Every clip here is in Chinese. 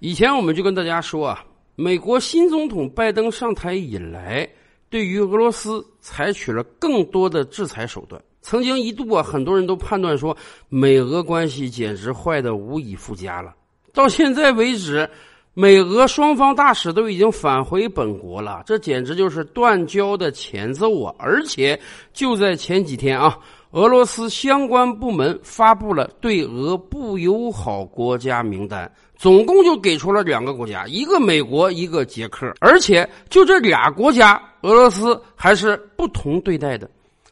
以前我们就跟大家说啊，美国新总统拜登上台以来，对于俄罗斯采取了更多的制裁手段。曾经一度啊，很多人都判断说，美俄关系简直坏的无以复加了。到现在为止，美俄双方大使都已经返回本国了，这简直就是断交的前奏啊！而且就在前几天啊。俄罗斯相关部门发布了对俄不友好国家名单，总共就给出了两个国家，一个美国，一个捷克，而且就这俩国家，俄罗斯还是不同对待的。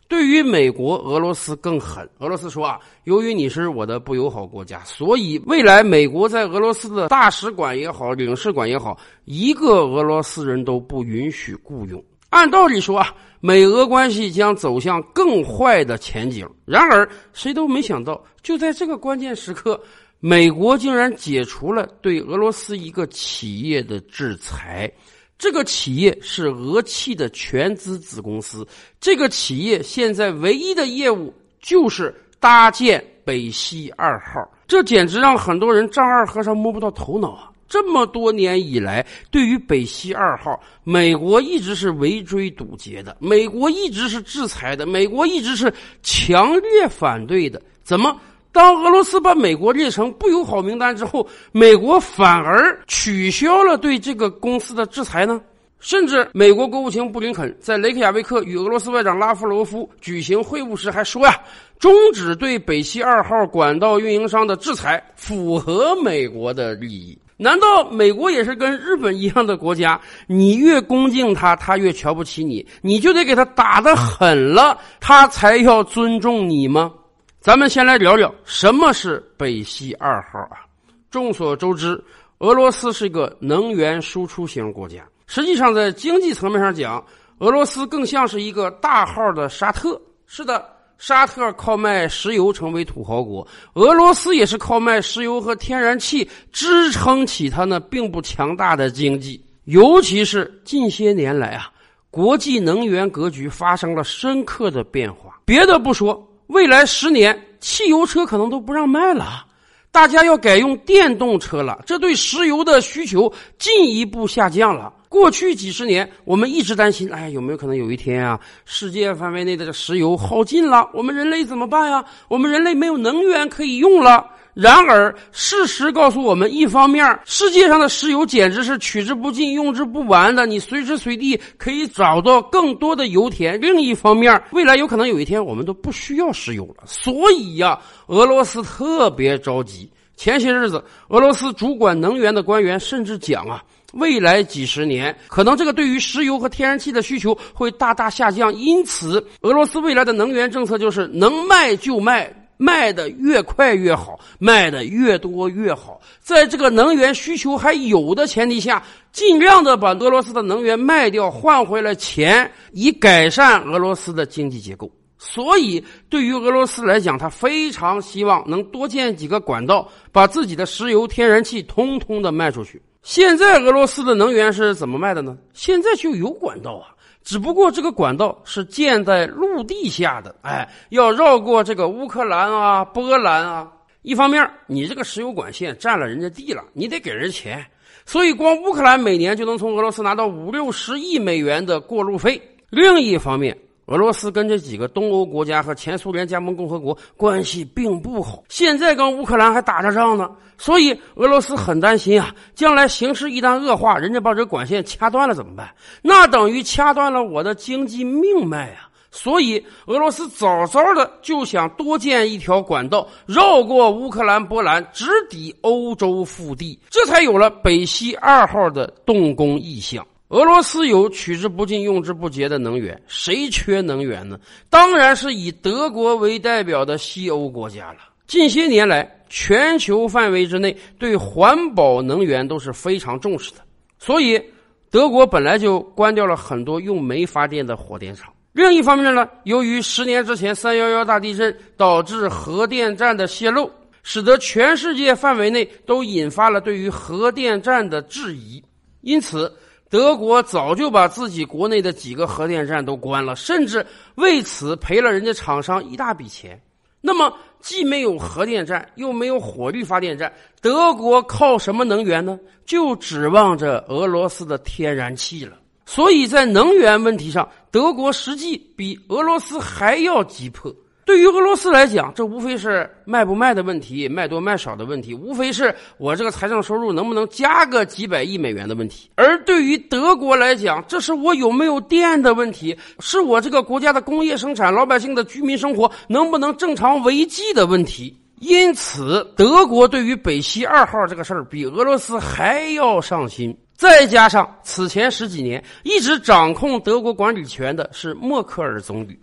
对于美国，俄罗斯更狠。俄罗斯说啊，由于你是我的不友好国家，所以未来美国在俄罗斯的大使馆也好，领事馆也好，一个俄罗斯人都不允许雇佣。按道理说啊，美俄关系将走向更坏的前景。然而，谁都没想到，就在这个关键时刻，美国竟然解除了对俄罗斯一个企业的制裁。这个企业是俄气的全资子公司。这个企业现在唯一的业务就是搭建北溪二号。这简直让很多人丈二和尚摸不到头脑啊！这么多年以来，对于北溪二号，美国一直是围追堵截的，美国一直是制裁的，美国一直是强烈反对的。怎么，当俄罗斯把美国列成不友好名单之后，美国反而取消了对这个公司的制裁呢？甚至美国国务卿布林肯在雷克雅未克与俄罗斯外长拉夫罗夫举行会晤时还说呀，终止对北溪二号管道运营商的制裁，符合美国的利益。难道美国也是跟日本一样的国家？你越恭敬他，他越瞧不起你，你就得给他打得狠了，他才要尊重你吗？咱们先来聊聊什么是北溪二号啊。众所周知，俄罗斯是一个能源输出型国家，实际上在经济层面上讲，俄罗斯更像是一个大号的沙特。是的。沙特靠卖石油成为土豪国，俄罗斯也是靠卖石油和天然气支撑起它那并不强大的经济。尤其是近些年来啊，国际能源格局发生了深刻的变化。别的不说，未来十年汽油车可能都不让卖了，大家要改用电动车了，这对石油的需求进一步下降了。过去几十年，我们一直担心，哎，有没有可能有一天啊，世界范围内的石油耗尽了，我们人类怎么办呀？我们人类没有能源可以用了。然而，事实告诉我们，一方面，世界上的石油简直是取之不尽、用之不完的，你随时随地可以找到更多的油田；另一方面，未来有可能有一天我们都不需要石油了。所以呀，俄罗斯特别着急。前些日子，俄罗斯主管能源的官员甚至讲啊。未来几十年，可能这个对于石油和天然气的需求会大大下降，因此俄罗斯未来的能源政策就是能卖就卖，卖的越快越好，卖的越多越好。在这个能源需求还有的前提下，尽量的把俄罗斯的能源卖掉，换回来钱，以改善俄罗斯的经济结构。所以，对于俄罗斯来讲，他非常希望能多建几个管道，把自己的石油、天然气通通的卖出去。现在俄罗斯的能源是怎么卖的呢？现在就有管道啊，只不过这个管道是建在陆地下的，哎，要绕过这个乌克兰啊、波兰啊。一方面，你这个石油管线占了人家地了，你得给人钱，所以光乌克兰每年就能从俄罗斯拿到五六十亿美元的过路费。另一方面，俄罗斯跟这几个东欧国家和前苏联加盟共和国关系并不好，现在跟乌克兰还打着仗呢，所以俄罗斯很担心啊，将来形势一旦恶化，人家把这管线掐断了怎么办？那等于掐断了我的经济命脉啊！所以俄罗斯早早的就想多建一条管道，绕过乌克兰、波兰，直抵欧洲腹地，这才有了北溪二号的动工意向。俄罗斯有取之不尽、用之不竭的能源，谁缺能源呢？当然是以德国为代表的西欧国家了。近些年来，全球范围之内对环保能源都是非常重视的，所以德国本来就关掉了很多用煤发电的火电厂。另一方面呢，由于十年之前三幺幺大地震导致核电站的泄漏，使得全世界范围内都引发了对于核电站的质疑，因此。德国早就把自己国内的几个核电站都关了，甚至为此赔了人家厂商一大笔钱。那么，既没有核电站，又没有火力发电站，德国靠什么能源呢？就指望着俄罗斯的天然气了。所以在能源问题上，德国实际比俄罗斯还要急迫。对于俄罗斯来讲，这无非是卖不卖的问题，卖多卖少的问题，无非是我这个财政收入能不能加个几百亿美元的问题。而对于德国来讲，这是我有没有电的问题，是我这个国家的工业生产、老百姓的居民生活能不能正常维系的问题。因此，德国对于北溪二号这个事儿比俄罗斯还要上心。再加上此前十几年一直掌控德国管理权的是默克尔总理。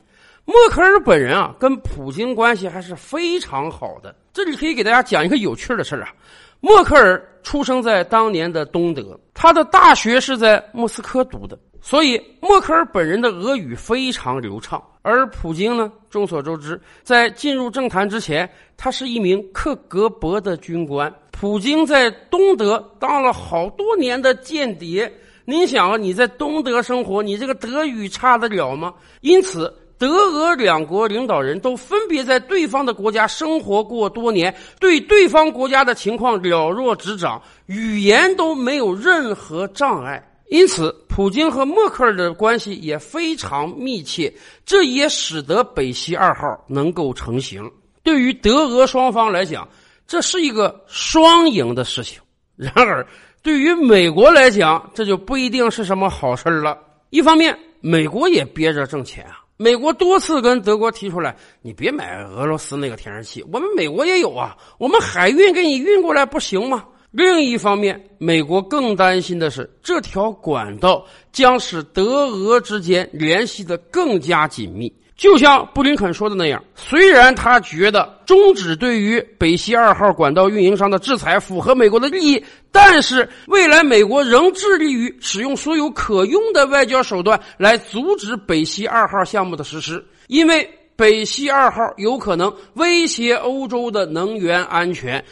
默克尔本人啊，跟普京关系还是非常好的。这里可以给大家讲一个有趣的事儿啊。默克尔出生在当年的东德，他的大学是在莫斯科读的，所以默克尔本人的俄语非常流畅。而普京呢，众所周知，在进入政坛之前，他是一名克格勃的军官。普京在东德当了好多年的间谍，您想啊，你在东德生活，你这个德语差得了吗？因此。德俄两国领导人都分别在对方的国家生活过多年，对对方国家的情况了若指掌，语言都没有任何障碍。因此，普京和默克尔的关系也非常密切，这也使得北溪二号能够成型。对于德俄双方来讲，这是一个双赢的事情。然而，对于美国来讲，这就不一定是什么好事了。一方面，美国也憋着挣钱啊。美国多次跟德国提出来，你别买俄罗斯那个天然气，我们美国也有啊，我们海运给你运过来不行吗？另一方面，美国更担心的是，这条管道将使德俄之间联系的更加紧密。就像布林肯说的那样，虽然他觉得终止对于北溪二号管道运营商的制裁符合美国的利益，但是未来美国仍致力于使用所有可用的外交手段来阻止北溪二号项目的实施，因为北溪二号有可能威胁欧洲的能源安全，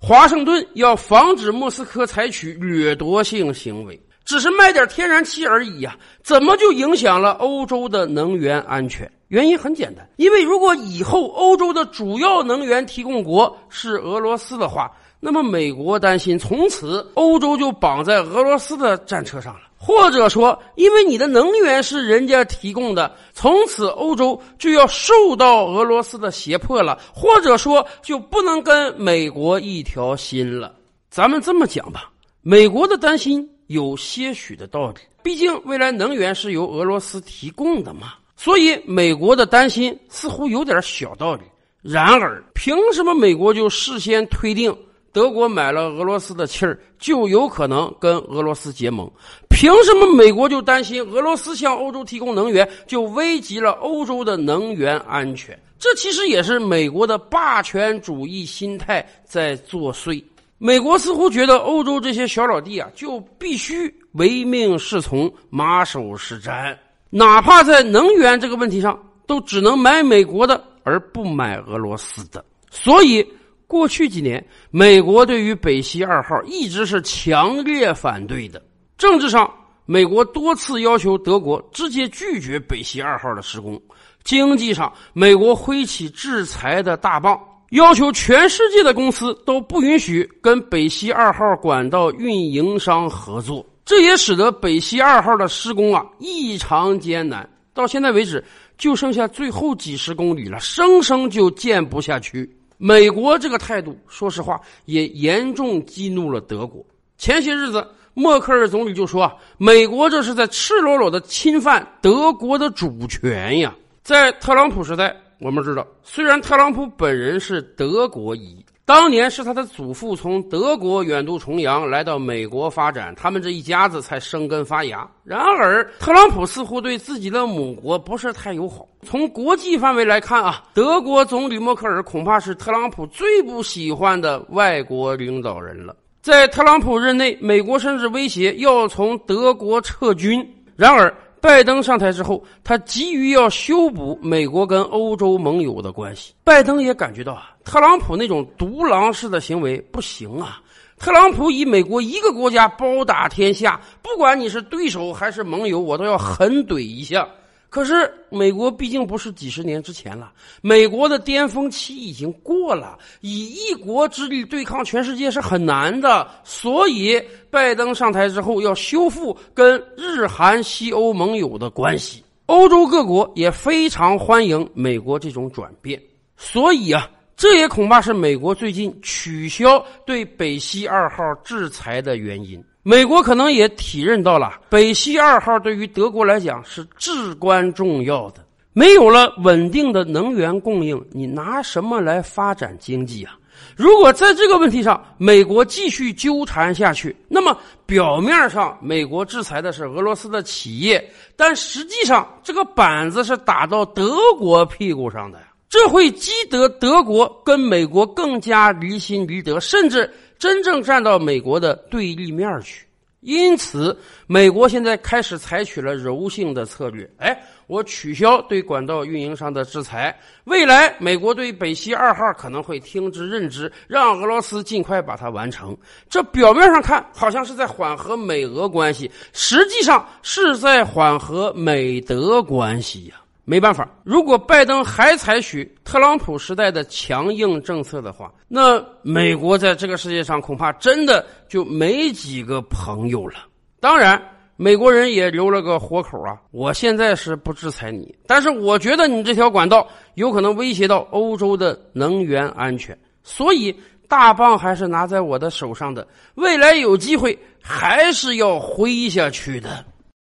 华盛顿要防止莫斯科采取掠夺性行为。只是卖点天然气而已呀，怎么就影响了欧洲的能源安全？原因很简单，因为如果以后欧洲的主要能源提供国是俄罗斯的话，那么美国担心从此欧洲就绑在俄罗斯的战车上了，或者说，因为你的能源是人家提供的，从此欧洲就要受到俄罗斯的胁迫了，或者说就不能跟美国一条心了。咱们这么讲吧，美国的担心。有些许的道理，毕竟未来能源是由俄罗斯提供的嘛，所以美国的担心似乎有点小道理。然而，凭什么美国就事先推定德国买了俄罗斯的气儿就有可能跟俄罗斯结盟？凭什么美国就担心俄罗斯向欧洲提供能源就危及了欧洲的能源安全？这其实也是美国的霸权主义心态在作祟。美国似乎觉得欧洲这些小老弟啊，就必须唯命是从、马首是瞻，哪怕在能源这个问题上，都只能买美国的，而不买俄罗斯的。所以，过去几年，美国对于北溪二号一直是强烈反对的。政治上，美国多次要求德国直接拒绝北溪二号的施工；经济上，美国挥起制裁的大棒。要求全世界的公司都不允许跟北溪二号管道运营商合作，这也使得北溪二号的施工啊异常艰难。到现在为止，就剩下最后几十公里了，生生就建不下去。美国这个态度，说实话也严重激怒了德国。前些日子，默克尔总理就说啊，美国这是在赤裸裸的侵犯德国的主权呀。在特朗普时代。我们知道，虽然特朗普本人是德国裔，当年是他的祖父从德国远渡重洋来到美国发展，他们这一家子才生根发芽。然而，特朗普似乎对自己的母国不是太友好。从国际范围来看啊，德国总理默克尔恐怕是特朗普最不喜欢的外国领导人了。在特朗普任内，美国甚至威胁要从德国撤军。然而，拜登上台之后，他急于要修补美国跟欧洲盟友的关系。拜登也感觉到啊，特朗普那种独狼式的行为不行啊。特朗普以美国一个国家包打天下，不管你是对手还是盟友，我都要狠怼一下。可是美国毕竟不是几十年之前了，美国的巅峰期已经过了，以一国之力对抗全世界是很难的。所以，拜登上台之后要修复跟日韩西欧盟友的关系，欧洲各国也非常欢迎美国这种转变。所以啊，这也恐怕是美国最近取消对北溪二号制裁的原因。美国可能也体认到了，北溪二号对于德国来讲是至关重要的。没有了稳定的能源供应，你拿什么来发展经济啊？如果在这个问题上美国继续纠缠下去，那么表面上美国制裁的是俄罗斯的企业，但实际上这个板子是打到德国屁股上的呀。这会激得德国跟美国更加离心离德，甚至。真正站到美国的对立面去，因此美国现在开始采取了柔性的策略。哎，我取消对管道运营商的制裁，未来美国对北溪二号可能会听之任之，让俄罗斯尽快把它完成。这表面上看好像是在缓和美俄关系，实际上是在缓和美德关系呀。没办法，如果拜登还采取特朗普时代的强硬政策的话，那美国在这个世界上恐怕真的就没几个朋友了。当然，美国人也留了个活口啊。我现在是不制裁你，但是我觉得你这条管道有可能威胁到欧洲的能源安全，所以大棒还是拿在我的手上的，未来有机会还是要挥下去的。